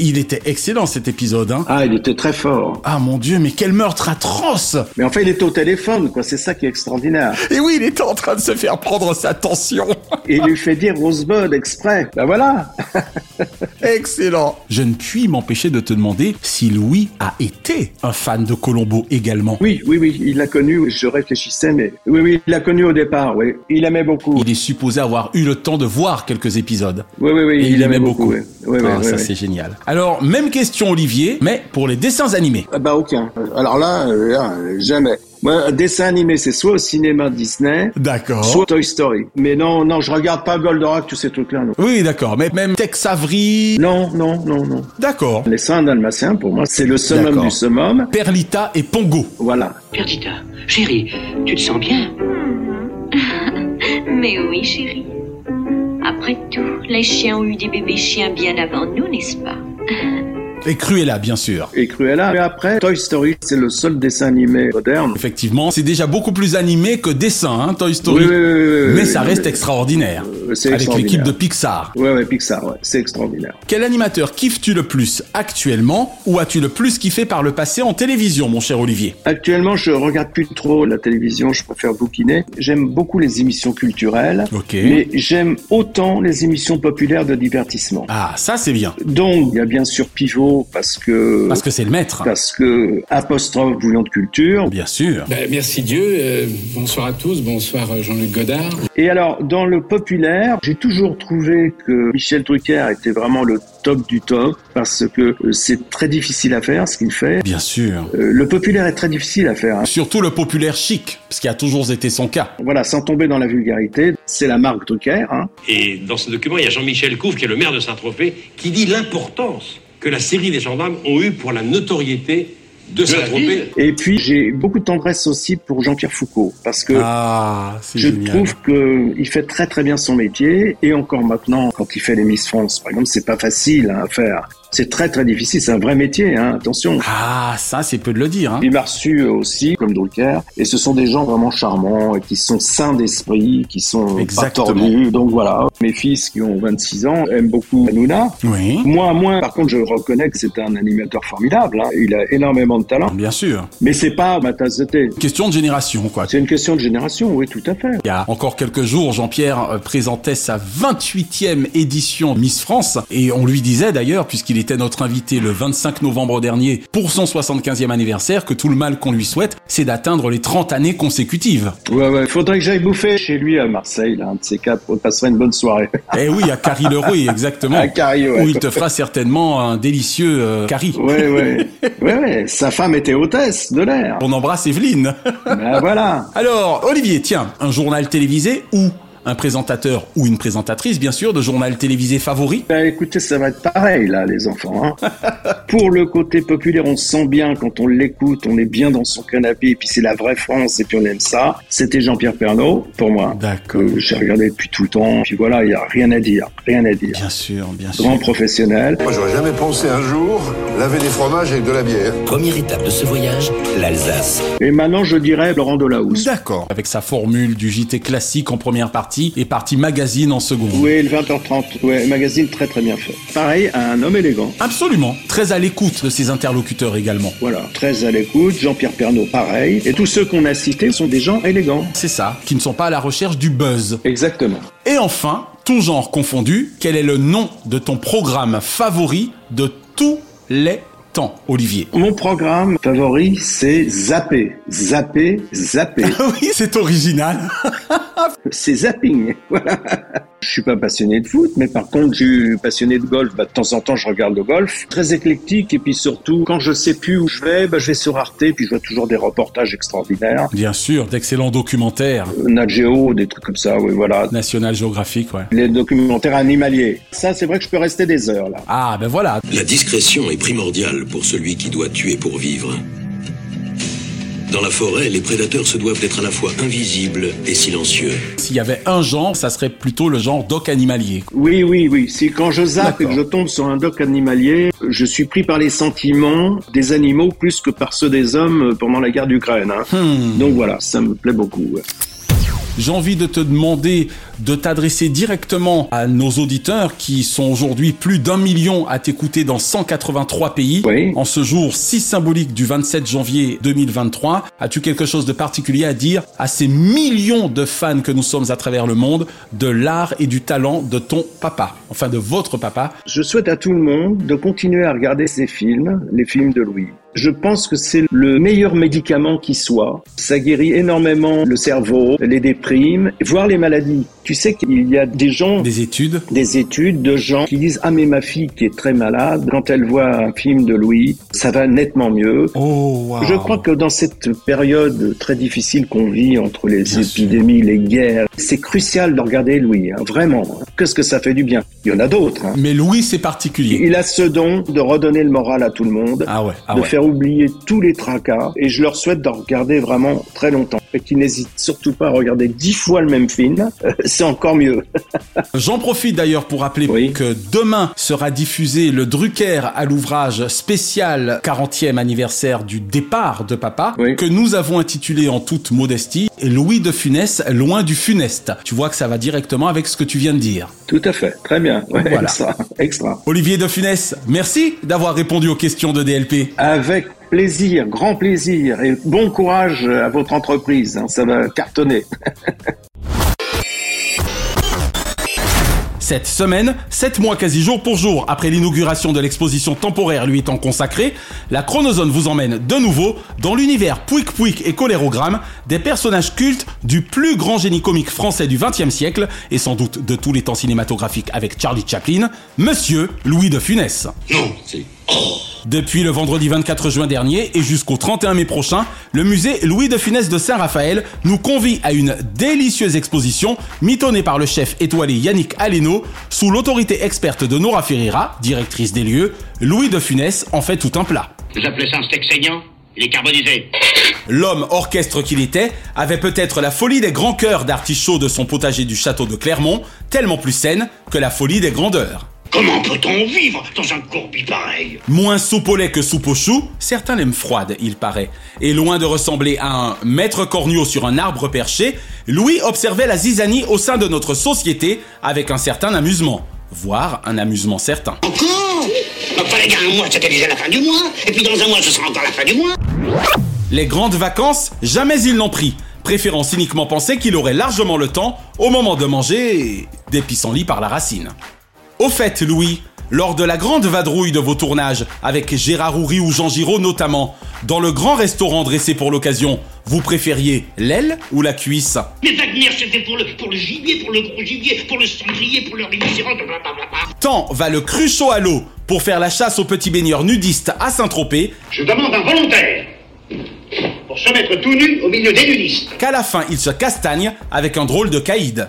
Il était excellent cet épisode, hein. Ah, il était très fort. Ah mon dieu, mais quel meurtre atroce Mais enfin, il était au téléphone, quoi. C'est ça qui est extraordinaire. Et oui, il était en train de se faire prendre sa tension. Et il lui fait dire Rosebud exprès. Ben voilà. Excellent. Je ne puis m'empêcher de te demander si Louis a été un fan de Colombo également. Oui, oui, oui, il l'a connu. Je réfléchissais, mais oui, oui, il l'a connu au départ. Oui, il aimait beaucoup. Il est supposé avoir eu le temps de voir quelques épisodes. Oui, oui, oui, Et il, aimait beaucoup. oui. Oui, oui, Ah, oui, ça oui. c'est génial. Alors, même question Olivier, mais pour les dessins animés. Ah bah aucun. Alors là, là, euh, jamais. Un dessin animé, c'est soit au cinéma Disney, D'accord. soit Toy Story. Mais non, non, je regarde pas Goldorak, tous ces trucs-là. Non. Oui, d'accord, mais même Tex Avery. non, non, non, non. D'accord. Les seins dalmatiens, pour moi, c'est le summum D'accord. du summum. Perlita et Pongo. Voilà. Perdita, chérie, tu te sens bien? Mais oui, chérie. Après tout, les chiens ont eu des bébés chiens bien avant nous, n'est-ce pas? Et Cruella, bien sûr. Et Cruella. Mais après, Toy Story, c'est le seul dessin animé moderne. Effectivement, c'est déjà beaucoup plus animé que dessin, hein, Toy Story. Oui, oui, oui, oui, oui, mais ça reste extraordinaire. C'est Avec l'équipe de Pixar. Ouais, ouais, Pixar, ouais. C'est extraordinaire. Quel animateur kiffes-tu le plus actuellement ou as-tu le plus kiffé par le passé en télévision, mon cher Olivier? Actuellement, je regarde plus trop la télévision, je préfère bouquiner. J'aime beaucoup les émissions culturelles, Ok. mais j'aime autant les émissions populaires de divertissement. Ah, ça c'est bien. Donc, il y a bien sûr Pivot parce que Parce que c'est le maître. parce que apostrophe bouillon de culture. Bien sûr. Ben, merci Dieu. euh, bonsoir à tous. Bonsoir euh, Jean-Luc Godard. Et alors, dans le populaire, j'ai toujours trouvé que Michel Drucker était vraiment le top du top parce que euh, c'est très difficile à faire ce qu'il fait. Bien sûr. Euh, le populaire est très difficile à faire. hein. Surtout le populaire chic, ce qui a toujours été son cas. Voilà, sans tomber dans la vulgarité, c'est la marque Drucker. Hein. Et dans ce document, il y a Jean-Michel Couve, qui est le maire de Saint-Tropez, qui dit l'importance que la série des gendarmes ont eue pour la notoriété De Saint-Tropez Et puis j'ai beaucoup de tendresse aussi pour Jean-Pierre Foucault parce que Ah, je génial. trouve qu'il fait très très bien son métier et encore maintenant quand il fait les Miss France par exemple c'est pas facile hein, à faire. C'est très très difficile, c'est un vrai métier, hein, attention. Ah, ça, c'est peu de le dire. Hein. Il m'a reçu aussi, comme Drucker, et ce sont des gens vraiment charmants, et qui sont sains d'esprit, qui sont Exactement. pas tordus. Donc voilà, mes fils qui ont 26 ans aiment beaucoup Hanouna. Oui. Moi, moi, par contre, je reconnais que c'est un animateur formidable. hein. Il a énormément de talent. Bien sûr. Mais c'est pas ma tasse de thé. Question de génération, quoi. C'est une question de génération, oui, tout à fait. Il y a encore quelques jours, Jean-Pierre euh, présentait sa 28e édition Miss France et on lui disait d'ailleurs, puisqu'il était notre invité le 25 novembre dernier pour son 75e anniversaire, que tout le mal qu'on lui souhaite, c'est d'atteindre les 30 années consécutives. Ouais, ouais. Faudrait que j'aille bouffer chez lui à Marseille, là, un de ces quatre. On passera une bonne soirée. Eh oui, à Carrie Leroy, exactement. À Carrie, ouais. Où il te fera certainement un délicieux euh, Carrie. Ouais, ouais. ouais, ouais. Sa femme était hôtesse de l'air. On embrasse Evelyne. Ben voilà. Alors, Olivier, tiens, un journal télévisé ou un présentateur ou une présentatrice, bien sûr, de journal télévisé favori Ben écoutez, ça va être pareil là, les enfants. Hein. Pour le côté populaire, on se sent bien quand on l'écoute, on est bien dans son canapé, et puis c'est la vraie France, et puis on aime ça. C'était Jean-Pierre Pernaut, pour moi. D'accord. Que j'ai regardé depuis tout le temps, puis voilà, il y a rien à dire, rien à dire. Bien sûr, bien sûr. Grand professionnel. Moi, j'aurais jamais pensé un jour laver des fromages avec de la bière. Première étape de ce voyage, l'Alsace. Et maintenant, je dirais Laurent Delahousse. D'accord. Avec sa formule du JT classique en première partie et partie magazine en seconde. Oui, le 20h30, ouais, magazine très très bien fait. Pareil, un homme élégant. Absolument. Très à l'écoute de ses interlocuteurs également. Voilà, très à l'écoute. Jean-Pierre Pernaut, pareil. Et tous ceux qu'on a cités sont des gens élégants. C'est ça, qui ne sont pas à la recherche du buzz. Exactement. Et enfin, tout genre confondu, quel est le nom de ton programme favori de tous les temps, Olivier Mon programme favori, c'est Zapper. Zapper, Zapper. oui, c'est original. c'est zapping. Voilà. Je suis pas passionné de foot, mais par contre, je suis passionné de golf. Bah, de temps en temps, je regarde le golf. Très éclectique, et puis surtout, quand je sais plus où je vais, bah, je vais sur Arte, puis je vois toujours des reportages extraordinaires. Bien sûr, d'excellents documentaires. Euh, Nat Geo, des trucs comme ça, oui, voilà. National Geographic, ouais. Les documentaires animaliers. Ça, c'est vrai que je peux rester des heures, là. Ah, ben voilà. La discrétion est primordiale pour celui qui doit tuer pour vivre. Dans la forêt, les prédateurs se doivent d'être à la fois invisibles et silencieux. S'il y avait un genre, ça serait plutôt le genre doc animalier. Oui, oui, oui. Si quand je zappe et que je tombe sur un doc animalier, je suis pris par les sentiments des animaux plus que par ceux des hommes pendant la guerre d'Ukraine. Hein. Hmm. Donc voilà, ça me plaît beaucoup. ouais. J'ai envie de te demander de t'adresser directement à nos auditeurs qui sont aujourd'hui plus d'un million à t'écouter dans 183 pays. Oui. En ce jour si symbolique du 27 janvier 2023, as-tu quelque chose de particulier à dire à ces millions de fans que nous sommes à travers le monde de l'art et du talent de ton papa, enfin de votre papa? Je souhaite à tout le monde de continuer à regarder ces films, les films de Louis. Je pense que c'est le meilleur médicament qui soit. Ça guérit énormément le cerveau, les déprimes, voire les maladies. Tu sais qu'il y a des gens, Des études des études de gens qui disent ah mais ma fille qui est très malade, quand elle voit un film de Louis, ça va nettement mieux. Oh, wow. Je crois que dans cette période très difficile qu'on vit entre les Bien épidémies, les guerres, c'est crucial de regarder Louis, hein, vraiment. Qu'est-ce que ça fait du bien? Il y en a d'autres. hein. Mais Louis, c'est particulier. Il a ce don de redonner le moral à tout le monde, Ah ouais, ah de ouais. faire oublier tous les tracas, et je leur souhaite de regarder vraiment très longtemps. Et qu'ils n'hésitent surtout pas à regarder dix fois le même film, euh, c'est encore mieux. J'en profite d'ailleurs pour rappeler Oui. que demain sera diffusé le Drucker à l'ouvrage spécial 40e anniversaire du départ de papa, Oui. que nous avons intitulé en toute modestie Louis de Funès, loin du funeste. Tu vois que ça va directement avec ce que tu viens de dire. Tout à fait, très bien. Ouais, Voilà. extra, extra. Olivier de Funès, merci d'avoir répondu aux questions de DLP. Avec plaisir, grand plaisir, et bon courage à votre entreprise, hein, ça va cartonner. Cette semaine, 7 mois quasi jour pour jour après l'inauguration de l'exposition temporaire lui étant consacrée, la Chronozone vous emmène de nouveau dans l'univers Pouic Pouic et Colérogramme des personnages cultes du plus grand génie comique français du XXe siècle et sans doute de tous les temps cinématographiques avec Charlie Chaplin, Monsieur Louis de Funès. Non, c'est... Depuis le vendredi 24 juin dernier et jusqu'au 31 mai prochain, le musée Louis de Funès de Saint-Raphaël nous convie à une délicieuse exposition mitonnée par le chef étoilé Yannick Aleno sous l'autorité experte de Nora Ferreira, directrice des lieux. Louis de Funès en fait tout un plat. Vous appelez ça un steak saignant Il est carbonisé. L'homme orchestre qu'il était avait peut-être la folie des grands cœurs d'artichaut de son potager du château de Clermont, tellement plus saine que la folie des grandeurs. Comment peut-on vivre dans un courbi pareil? Moins soupe au lait que soupe au chou, certains l'aiment froide, il paraît. Et loin de ressembler à un maître corneau sur un arbre perché, Louis observait la zizanie au sein de notre société avec un certain amusement, voire un amusement certain. Encore? Enfin les gars, un mois c'était déjà la fin du mois, et puis dans un mois ce sera encore la fin du mois. Les grandes vacances, jamais il n'en prit, préférant cyniquement penser qu'il aurait largement le temps, au moment de manger, des pissenlits par la racine. Au fait, Louis, lors de la grande vadrouille de vos tournages, avec Gérard Houry ou Jean Giraud notamment, dans le grand restaurant dressé pour l'occasion, vous préfériez l'aile ou la cuisse? Mais Wagner c'était pour le, pour le gibier, pour le gros gibier, pour le sanglier, pour le rhinocéros, blablabla. Tant va le cruchot à l'eau pour faire la chasse aux petits baigneurs nudistes à Saint-Tropez Je demande un volontaire pour se mettre tout nu au milieu des nudistes. qu'à la fin il se castagne avec un drôle de caïd.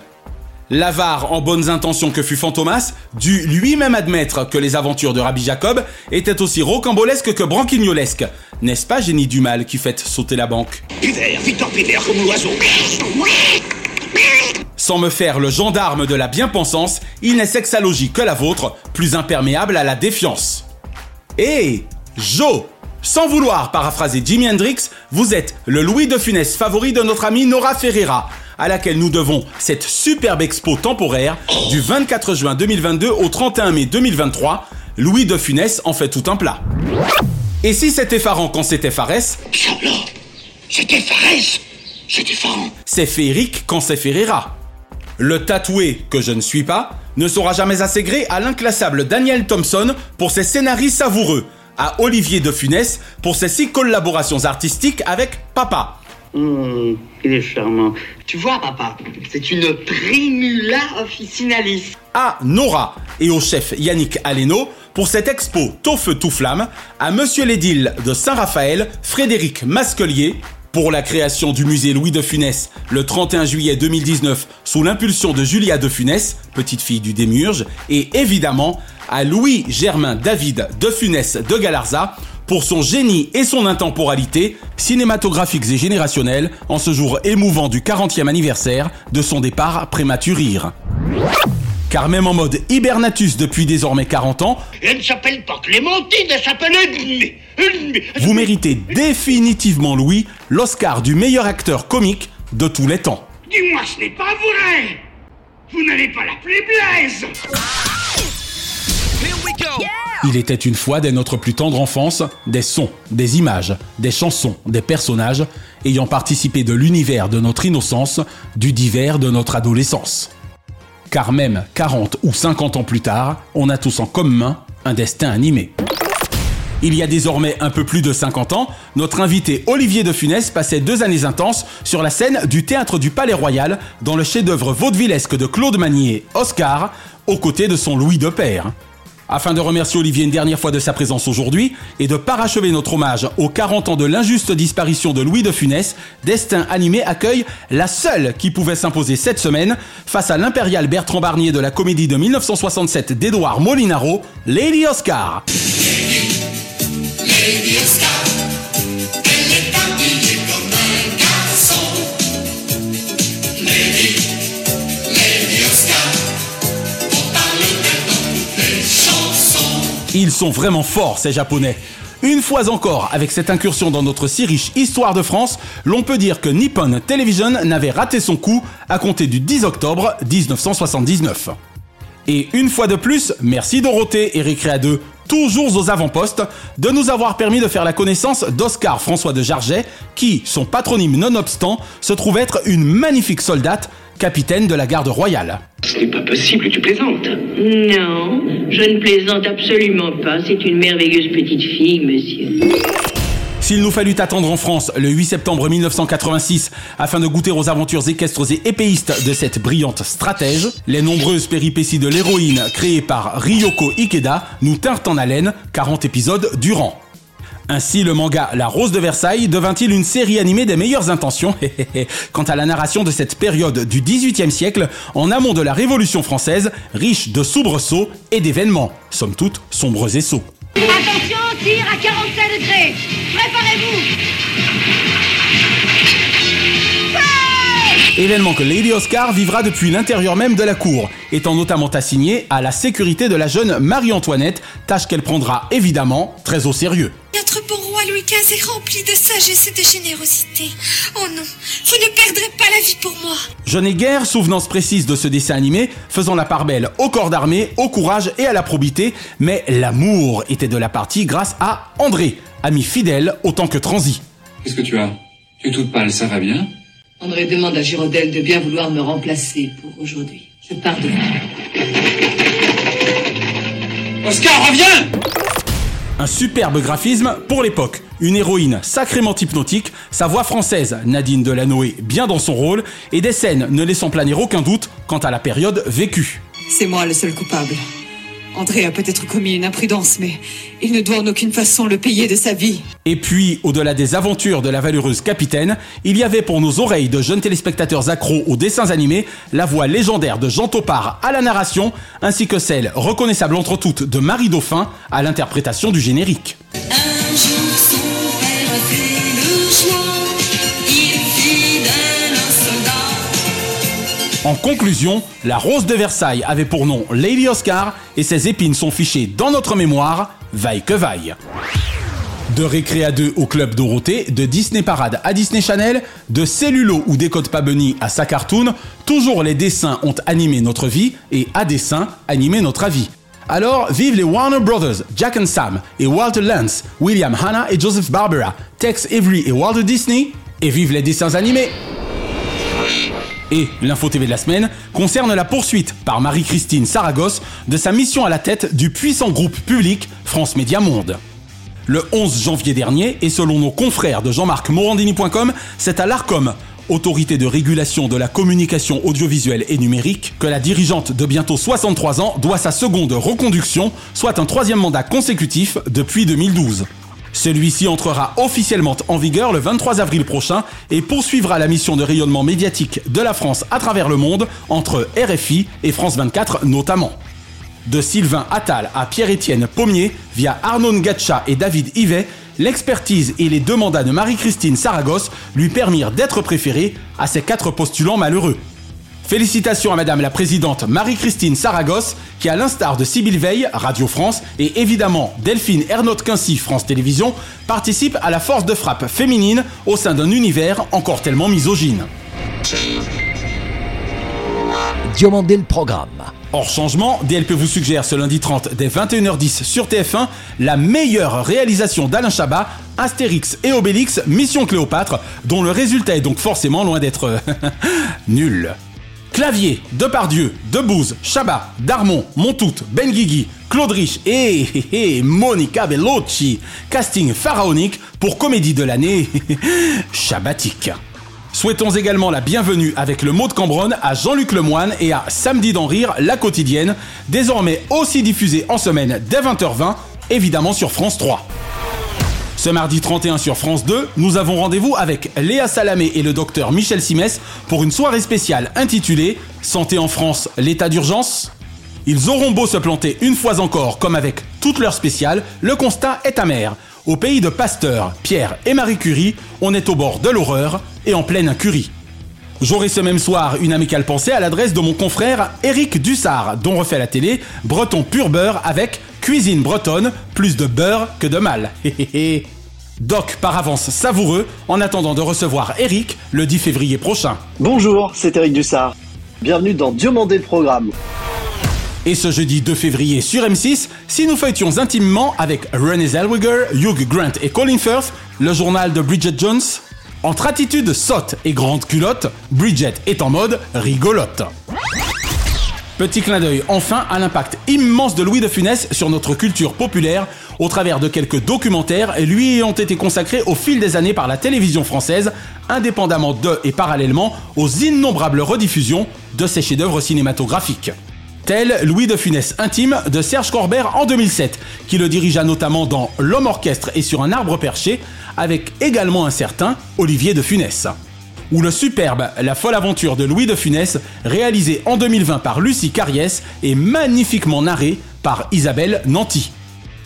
L'avare en bonnes intentions que fut Fantomas dut lui-même admettre que les aventures de Rabbi Jacob étaient aussi rocambolesques que branquignolesques. N'est-ce pas génie du mal qui fait sauter la banque? Pivert, Victor Pivert comme l'oiseau. Sans me faire le gendarme de la bien-pensance, il n'est sexalogie que la vôtre, plus imperméable à la défiance. Et Joe Sans vouloir paraphraser Jimi Hendrix, vous êtes le Louis de Funès favori de notre ami Nora Ferreira, à laquelle nous devons cette superbe expo temporaire du 24 juin 2022 au 31 mai 2023. Louis de Funès en fait tout un plat. Et si c'est effarant quand c'est effarès, C'est effarès C'est effarant c'est féerique quand c'est Ferreira. Le tatoué, que je ne suis pas, ne sera jamais assez gré à l'inclassable Daniel Thompson pour ses scénarios savoureux, à Olivier de Funès pour ses six collaborations artistiques avec Papa. Hum, il est charmant. Tu vois, papa, c'est une primula officinalis. à Nora et au chef Yannick Aleno pour cette expo Tout feu tout flamme, à Monsieur l'édile de Saint-Raphaël, Frédéric Masquelier, pour la création du musée Louis de Funès le 31 juillet 2019 sous l'impulsion de Julia de Funès, petite fille du Démurge, et évidemment à Louis Germain David de Funès de Galarza pour son génie et son intemporalité cinématographiques et générationnels en ce jour émouvant du 40e anniversaire de son départ prématurir. Car même en mode hibernatus depuis désormais 40 ans, Elle ne s'appelle pas Clémentine, elle s'appelle vous méritez définitivement, Louis, l'Oscar du meilleur acteur comique de tous les temps. Dis-moi, ce n'est pas vrai. Vous n'allez pas l'appeler Blaise Il était une fois dès notre plus tendre enfance des sons, des images, des chansons, des personnages ayant participé de l'univers de notre innocence, du divers de notre adolescence. Car même 40 ou 50 ans plus tard, on a tous en commun un destin animé. Il y a désormais un peu plus de 50 ans, notre invité Olivier de Funès passait deux années intenses sur la scène du théâtre du Palais Royal dans le chef-d'œuvre vaudevillesque de Claude Magnier, Oscar, aux côtés de son Louis de Père. Afin de remercier Olivier une dernière fois de sa présence aujourd'hui et de parachever notre hommage aux 40 ans de l'injuste disparition de Louis de Funès, Destin Animé accueille la seule qui pouvait s'imposer cette semaine face à l'impérial Bertrand Barnier de la comédie de 1967 d'Edouard Molinaro, Lady Oscar. Lady Oscar, Ils sont vraiment forts, ces Japonais. Une fois encore, avec cette incursion dans notre si riche histoire de France, l'on peut dire que Nippon Television n'avait raté son coup à compter du 10 octobre 1979. Et une fois de plus, merci Dorothée et Récréa 2, toujours aux avant-postes, de nous avoir permis de faire la connaissance d'Oscar François de Jarget, qui, son patronyme nonobstant, se trouve être une magnifique soldate, capitaine de la garde royale. Ce n'est pas possible, tu plaisantes. Non, je ne plaisante absolument pas. C'est une merveilleuse petite fille, monsieur. S'il nous fallut attendre en France le 8 septembre 1986 afin de goûter aux aventures équestres et épéistes de cette brillante stratège, les nombreuses péripéties de l'héroïne créées par Ryoko Ikeda nous tinrent en haleine 40 épisodes durant. Ainsi, le manga La Rose de Versailles devint-il une série animée des meilleures intentions? Quant à la narration de cette période du XVIIIe siècle en amont de la Révolution française, riche de soubresauts et d'événements, somme toute sombres et sots. Attention, tir à 47 degrés. Préparez-vous. Événement que Lady Oscar vivra depuis l'intérieur même de la cour, étant notamment assignée à la sécurité de la jeune Marie-Antoinette, tâche qu'elle prendra évidemment très au sérieux. Notre bon roi Louis XV est rempli de sagesse et de générosité. Oh non, vous ne perdrez pas la vie pour moi. Je n'ai guère souvenance précise de ce dessin animé, faisant la part belle au corps d'armée, au courage et à la probité, mais l'amour était de la partie grâce à André, ami fidèle autant que transi. Qu'est-ce que tu as? Tu es toute pâle, ça va bien? André demande à Girondel de bien vouloir me remplacer pour aujourd'hui. Je pars de Oscar, reviens Un superbe graphisme pour l'époque. Une héroïne sacrément hypnotique, sa voix française, Nadine Delanoë, bien dans son rôle, et des scènes ne laissant planer aucun doute quant à la période vécue. C'est moi le seul coupable. André a peut-être commis une imprudence, mais il ne doit en aucune façon le payer de sa vie. Et puis, au-delà des aventures de la valeureuse capitaine, il y avait pour nos oreilles de jeunes téléspectateurs accros aux dessins animés la voix légendaire de Jean Topard à la narration, ainsi que celle, reconnaissable entre toutes, de Marie Dauphin à l'interprétation du générique. Un jour En conclusion, la Rose de Versailles avait pour nom Lady Oscar et ses épines sont fichées dans notre mémoire, vaille que vaille. De Récré à 2 au Club Dorothée, de Disney Parade à Disney Channel, de Cellulo ou Décode pas Bunny à sa cartoon, toujours les dessins ont animé notre vie et à dessin animé notre avis. Alors, vive les Warner Brothers, Jack and Sam et Walter Lance, William Hanna et Joseph Barbera, Tex Avery et Walter Disney, et vive les dessins animés! Et l'info TV de la semaine concerne la poursuite par Marie-Christine Saragosse de sa mission à la tête du puissant groupe public France Média Monde. Le 11 janvier dernier, et selon nos confrères de Jean-Marc Morandini.com, c'est à l'ARCOM, autorité de régulation de la communication audiovisuelle et numérique, que la dirigeante de bientôt 63 ans doit sa seconde reconduction, soit un troisième mandat consécutif depuis 2012. Celui-ci entrera officiellement en vigueur le 23 avril prochain et poursuivra la mission de rayonnement médiatique de la France à travers le monde entre RFI et France 24 notamment. De Sylvain Attal à Pierre-Étienne Pommier via Arnaud Ngacha et David Yvet, l'expertise et les deux mandats de Marie-Christine Saragosse lui permirent d'être préférée à ces quatre postulants malheureux. Félicitations à Madame la Présidente Marie-Christine Saragosse, qui à l'instar de Sybille Veil, Radio France, et évidemment Delphine Ernotte-Quincy, France Télévisions, participe à la force de frappe féminine au sein d'un univers encore tellement misogyne. Diomandé le programme. Hors changement, DLP vous suggère ce lundi 30 dès 21h10 sur TF1 la meilleure réalisation d'Alain Chabat, Astérix et Obélix, Mission Cléopâtre, dont le résultat est donc forcément loin d'être euh, nul. Clavier, Depardieu, Debouze, Chabat, Darmon, Montout, Benguigui, Claude Rich et, Monica Bellucci. Casting pharaonique pour comédie de l'année Chabatique. Souhaitons également la bienvenue avec le mot de Cambronne à Jean-Luc Lemoine et à Samedi d'en rire, la quotidienne, désormais aussi diffusée en semaine dès 20h20, évidemment sur France 3. Ce mardi 31 sur France 2, nous avons rendez-vous avec Léa Salamé et le docteur Michel Simès pour une soirée spéciale intitulée Santé en France, l'état d'urgence Ils auront beau se planter une fois encore, comme avec toutes leurs spéciales, le constat est amer. Au pays de Pasteur, Pierre et Marie Curie, on est au bord de l'horreur et en pleine incurie. J'aurai ce même soir une amicale pensée à l'adresse de mon confrère Éric Dussard, dont refait la télé Breton pur beurre avec cuisine bretonne, plus de beurre que de mal. Doc par avance savoureux en attendant de recevoir Eric le 10 février prochain. Bonjour, c'est Eric Dussard. Bienvenue dans Diomandé le programme. Et ce jeudi 2 février sur M6, si nous feuilletions intimement avec Renée Zellweger, Hugh Grant et Colin Firth, le journal de Bridget Jones, entre attitude sotte et grande culotte, Bridget est en mode rigolote. Petit clin d'œil enfin à l'impact immense de Louis de Funès sur notre culture populaire au travers de quelques documentaires lui ayant été consacrés au fil des années par la télévision française, indépendamment de et parallèlement aux innombrables rediffusions de ses chefs-d'œuvre cinématographiques. Tel Louis de Funès intime de Serge Corbert en 2007, qui le dirigea notamment dans L'homme orchestre et sur un arbre perché, avec également un certain Olivier de Funès ou le superbe La folle aventure de Louis de Funès, réalisé en 2020 par Lucie Carriès et magnifiquement narré par Isabelle Nanty.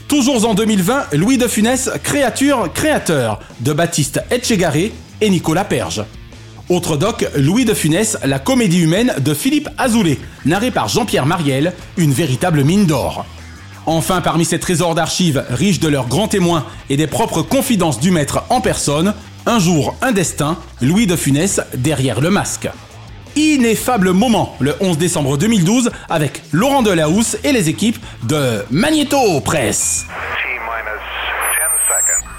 Toujours en 2020, Louis de Funès, créature, créateur de Baptiste Etchegaré et Nicolas Perge. Autre doc, Louis de Funès, la comédie humaine de Philippe Azoulay, narré par Jean-Pierre Mariel, une véritable mine d'or. Enfin, parmi ces trésors d'archives riches de leurs grands témoins et des propres confidences du maître en personne, un jour, un destin, Louis de Funès derrière le masque. Ineffable moment le 11 décembre 2012 avec Laurent Delahousse et les équipes de Magneto Presse.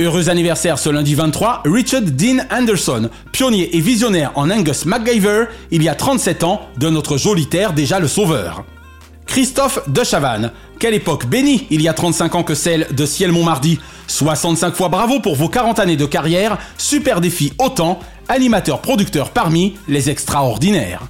Heureux anniversaire ce lundi 23, Richard Dean Anderson, pionnier et visionnaire en Angus MacGyver, il y a 37 ans, de notre jolie terre déjà le sauveur. Christophe de Chavannes, quelle époque bénie il y a 35 ans que celle de Ciel Montmardi. 65 fois bravo pour vos 40 années de carrière, super défi autant, animateur producteur parmi les extraordinaires.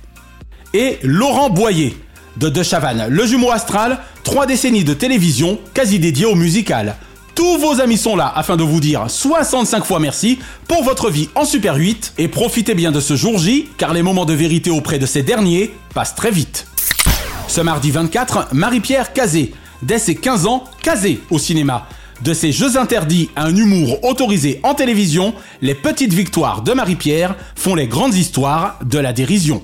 Et Laurent Boyer, de De Chavannes, le jumeau astral, trois décennies de télévision quasi dédiées au musical. Tous vos amis sont là afin de vous dire 65 fois merci pour votre vie en Super 8 et profitez bien de ce jour J car les moments de vérité auprès de ces derniers passent très vite. Ce mardi 24, Marie-Pierre Cazé, dès ses 15 ans, Cazé au cinéma. De ses jeux interdits à un humour autorisé en télévision, les petites victoires de Marie-Pierre font les grandes histoires de la dérision.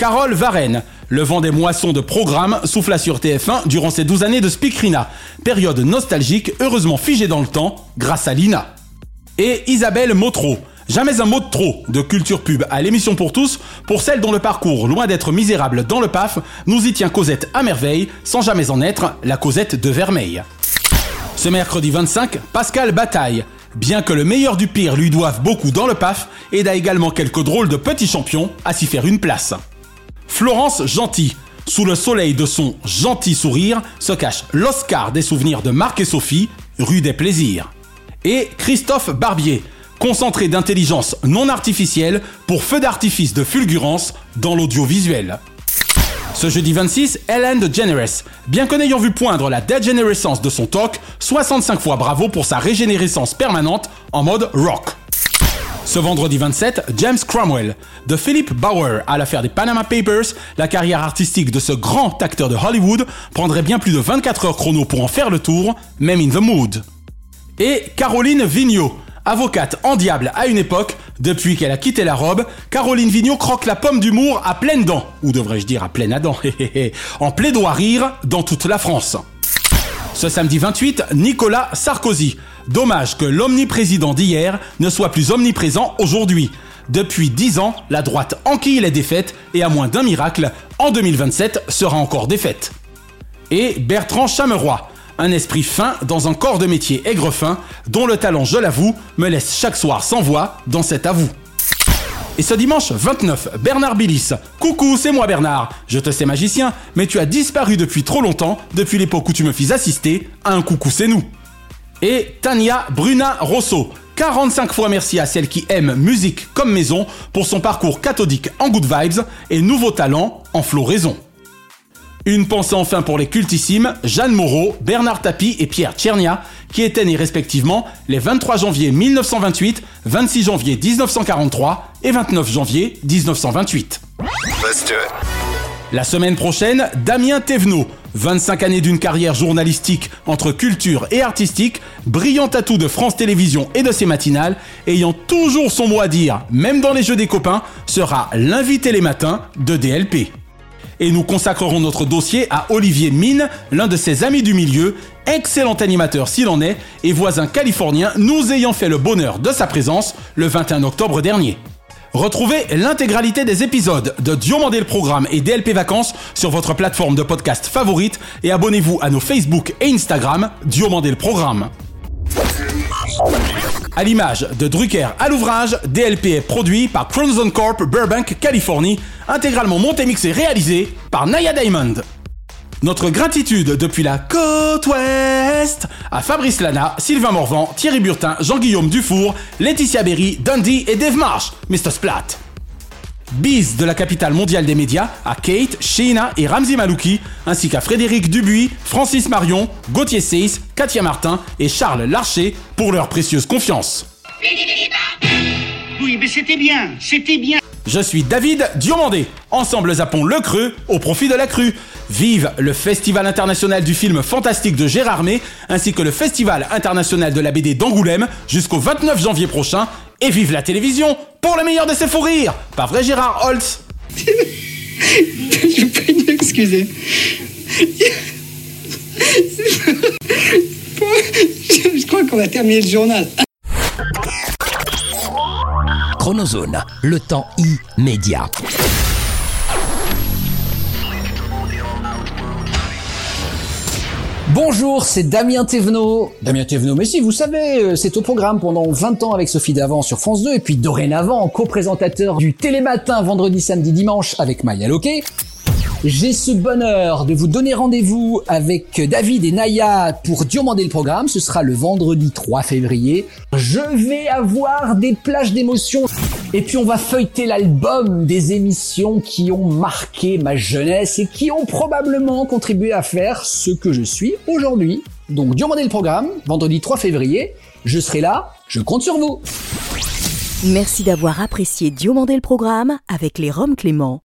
Carole Varenne, le vent des moissons de programmes souffla sur TF1 durant ces 12 années de Speakrina, période nostalgique heureusement figée dans le temps grâce à Lina. Et Isabelle Motro, jamais un mot de trop de culture pub à l'émission pour tous, pour celle dont le parcours, loin d'être misérable dans le PAF, nous y tient Cosette à merveille, sans jamais en être la Cosette de Vermeil. Ce mercredi 25, Pascal Bataille, bien que le meilleur du pire lui doive beaucoup dans le PAF, aida également quelques drôles de petits champions à s'y faire une place. Florence Gentil. Sous le soleil de son gentil sourire se cache l'Oscar des souvenirs de Marc et Sophie, rue des plaisirs. Et Christophe Barbier, concentré d'intelligence non artificielle pour feu d'artifice de fulgurance dans l'audiovisuel. Ce jeudi 26, Ellen DeGeneres, bien que n'ayant vu poindre la dégénérescence de son talk, 65 fois bravo pour sa régénérescence permanente en mode rock. Ce vendredi 27, James Cromwell. De Philip Bauer à l'affaire des Panama Papers, la carrière artistique de ce grand acteur de Hollywood prendrait bien plus de 24 heures chrono pour en faire le tour, même in the mood. Et Caroline Vigneault. Avocate en diable à une époque, depuis qu'elle a quitté la robe, Caroline Vigneault croque la pomme d'humour à pleines dents, ou devrais-je dire à pleine dents, en plaidoirie dans toute la France. Ce samedi 28, Nicolas Sarkozy. Dommage que l'omniprésident d'hier ne soit plus omniprésent aujourd'hui. Depuis 10 ans, la droite enquille les défaites et à moins d'un miracle, en 2027 sera encore défaite. Et Bertrand Chameroy, un esprit fin dans un corps de métier aigrefin, dont le talent, je l'avoue, me laisse chaque soir sans voix dans cet avou. Et ce dimanche 29, Bernard Billis. Coucou, c'est moi Bernard. Je te sais magicien, mais tu as disparu depuis trop longtemps, depuis l'époque où tu me fis assister à un coucou, c'est nous. Et Tania Bruna Rosso. 45 fois merci à celle qui aime musique comme maison pour son parcours cathodique en good vibes et nouveau talent en floraison. Une pensée enfin pour les cultissimes Jeanne Moreau, Bernard Tapie et Pierre Tchernia, qui étaient nés respectivement les 23 janvier 1928, 26 janvier 1943 et 29 janvier 1928. La semaine prochaine, Damien Thévenot, 25 années d'une carrière journalistique entre culture et artistique, brillant atout de France Télévisions et de ses matinales, ayant toujours son mot à dire, même dans les jeux des copains, sera l'invité les matins de DLP. Et nous consacrerons notre dossier à Olivier Mine, l'un de ses amis du milieu, excellent animateur s'il en est, et voisin californien, nous ayant fait le bonheur de sa présence le 21 octobre dernier. Retrouvez l'intégralité des épisodes de Diomandé le Programme et DLP Vacances sur votre plateforme de podcast favorite et abonnez-vous à nos Facebook et Instagram Diomandé le Programme. À l'image de Drucker à l'ouvrage, DLP est produit par Chronozone Corp Burbank, Californie, intégralement monté, mixé, réalisé par Naya Diamond. Notre gratitude depuis la côte ouest à Fabrice Lana, Sylvain Morvan, Thierry Burtin, Jean-Guillaume Dufour, Laetitia Berry, Dundee et Dave Marsh, Mr. Splat. Bise de la capitale mondiale des médias à Kate, Sheena et Ramzi Malouki, ainsi qu'à Frédéric Dubuis, Francis Marion, Gauthier Seyss, Katia Martin et Charles Larcher pour leur précieuse confiance. Oui, mais c'était bien, c'était bien. Je suis David Diomandé. Ensemble zappons le creux au profit de la crue. Vive le Festival international du film fantastique de Gérard May, ainsi que le Festival international de la BD d'Angoulême jusqu'au 29 janvier prochain. Et vive la télévision pour le meilleur de ses fous rires. Pas vrai Gérard Holtz? Je m'excuser. Je, je crois qu'on va terminer le journal. Chronozone, le temps immédiat. Bonjour, c'est Damien Thévenot. Damien Thévenot, mais si, vous savez, euh, c'est au programme pendant 20 ans avec Sophie Davant sur France 2 et puis dorénavant co-présentateur du Télématin vendredi, samedi, dimanche avec Maya Loquet. J'ai ce bonheur de vous donner rendez-vous avec David et Naya pour Diomandé le programme. Ce sera le vendredi 3 février. Je vais avoir des plages d'émotions. Et puis on va feuilleter l'album des émissions qui ont marqué ma jeunesse et qui ont probablement contribué à faire ce que je suis aujourd'hui. Donc Diomandé le programme, vendredi 3 février. Je serai là, je compte sur vous. Merci d'avoir apprécié Diomandé le programme avec les Roms Clément.